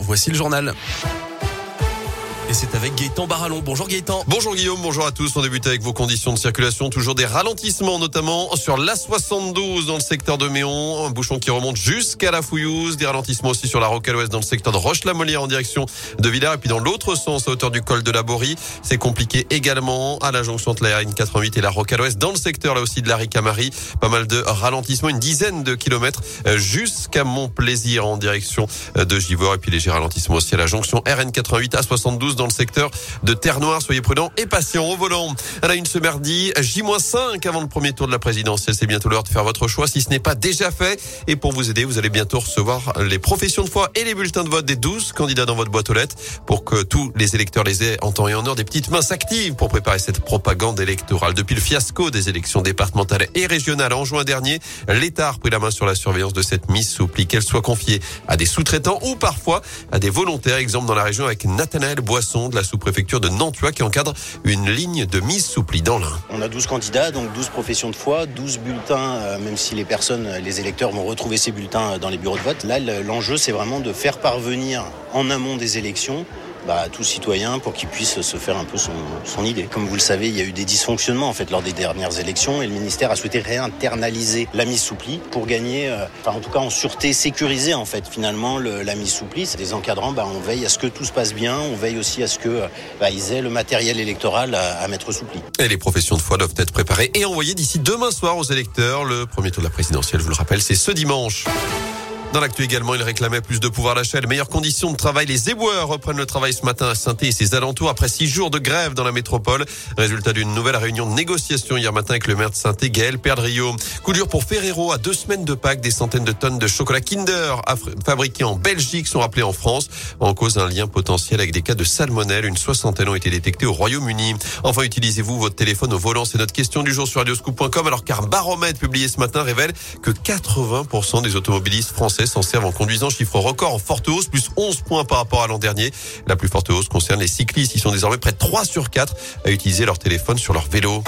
voici le journal. Et c'est avec Gaëtan Barallon. Bonjour Gaëtan. Bonjour Guillaume, bonjour à tous. On débute avec vos conditions de circulation. Toujours des ralentissements, notamment sur l'A72 dans le secteur de Méon. Un bouchon qui remonte jusqu'à la Fouillouse. Des ralentissements aussi sur la Rocade Ouest dans le secteur de Roche-la-Molière en direction de Villars. Et puis dans l'autre sens, à hauteur du col de la Borie. C'est compliqué également à la jonction entre la RN88 et la Rocade Ouest dans le secteur là aussi de la Ricamari. Pas mal de ralentissements, une dizaine de kilomètres euh, jusqu'à Montplaisir en direction euh, de Givor. Et puis léger ralentissement aussi à la jonction RN88 à 72 dans le secteur de Terre-Noire. Soyez prudents et patients au volant. À la une ce mardi, J-5 avant le premier tour de la présidentielle. C'est bientôt l'heure de faire votre choix si ce n'est pas déjà fait. Et pour vous aider, vous allez bientôt recevoir les professions de foi et les bulletins de vote des 12 candidats dans votre boîte aux lettres pour que tous les électeurs les aient en temps et en heure des petites mains s'activent pour préparer cette propagande électorale. Depuis le fiasco des élections départementales et régionales en juin dernier, l'État a repris la main sur la surveillance de cette mise soupli, qu'elle soit confiée à des sous-traitants ou parfois à des volontaires. Exemple dans la région avec Nathanaël Boisson de la sous-préfecture de Nantua qui encadre une ligne de mise sous pli dans l'Ain. On a 12 candidats, donc 12 professions de foi, 12 bulletins, euh, même si les personnes, les électeurs vont retrouver ces bulletins euh, dans les bureaux de vote. Là, l'enjeu, c'est vraiment de faire parvenir en amont des élections bah, tout citoyen pour qu'il puisse se faire un peu son, idée. Comme vous le savez, il y a eu des dysfonctionnements en fait lors des dernières élections et le ministère a souhaité réinternaliser la mise sous pour gagner, euh, en tout cas en sûreté, sécuriser en fait finalement le, la mise sous pli. C'est des encadrants, bah, on veille à ce que tout se passe bien, on veille aussi à ce que bah, ils aient le matériel électoral à, mettre sous. Et les professions de foi doivent être préparées et envoyées d'ici demain soir aux électeurs. Le premier tour de la présidentielle, je vous le rappelle, c'est ce dimanche. Dans l'actu également, il réclamait plus de pouvoir d'achat et meilleures conditions de travail. Les éboueurs reprennent le travail ce matin à saint et ses alentours après six jours de grève dans la métropole. Résultat d'une nouvelle réunion de négociation hier matin avec le maire de saint Gaël Perdrio. Coup dur pour Ferrero. À deux semaines de Pâques, des centaines de tonnes de chocolat Kinder fabriqués en Belgique sont rappelés en France. En cause un lien potentiel avec des cas de salmonelle. Une soixantaine ont été détectés au Royaume-Uni. Enfin, utilisez-vous votre téléphone au volant? C'est notre question du jour sur radioscoop.com. Alors qu'un baromètre publié ce matin révèle que 80% des automobilistes français s'en servent en conduisant. Chiffre record en forte hausse, plus 11 points par rapport à l'an dernier. La plus forte hausse concerne les cyclistes. Ils sont désormais près de 3 sur 4 à utiliser leur téléphone sur leur vélo.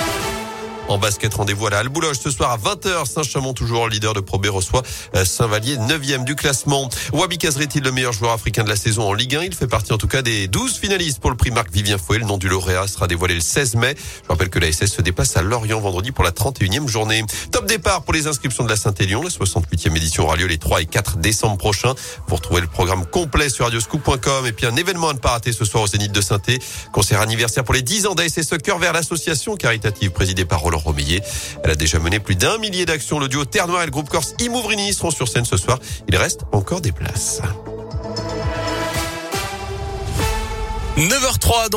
En basket, rendez-vous à la Albouloge ce soir à 20h. Saint-Chamond, toujours leader de Pro B, reçoit euh, Saint-Vallier, 9e du classement. Wabi Kazri le meilleur joueur africain de la saison en Ligue 1 Il fait partie en tout cas des 12 finalistes pour le prix Marc Vivien Fouet. Le nom du lauréat sera dévoilé le 16 mai. Je rappelle que la SS se déplace à Lorient vendredi pour la 31e journée. Top départ pour les inscriptions de la Saint-Élion. La 68e édition aura lieu les 3 et 4 décembre prochains. Pour trouver le programme complet sur radioscoop.com et puis un événement à ne pas rater ce soir au Zénith de saint Concert anniversaire pour les 10 ans d'ASS Cœur vers l'association caritative présidée par Roland Elle a déjà mené plus d'un millier d'actions. Le duo Terre Noire et le groupe Corse Imouvrini seront sur scène ce soir. Il reste encore des places. 9h03 dans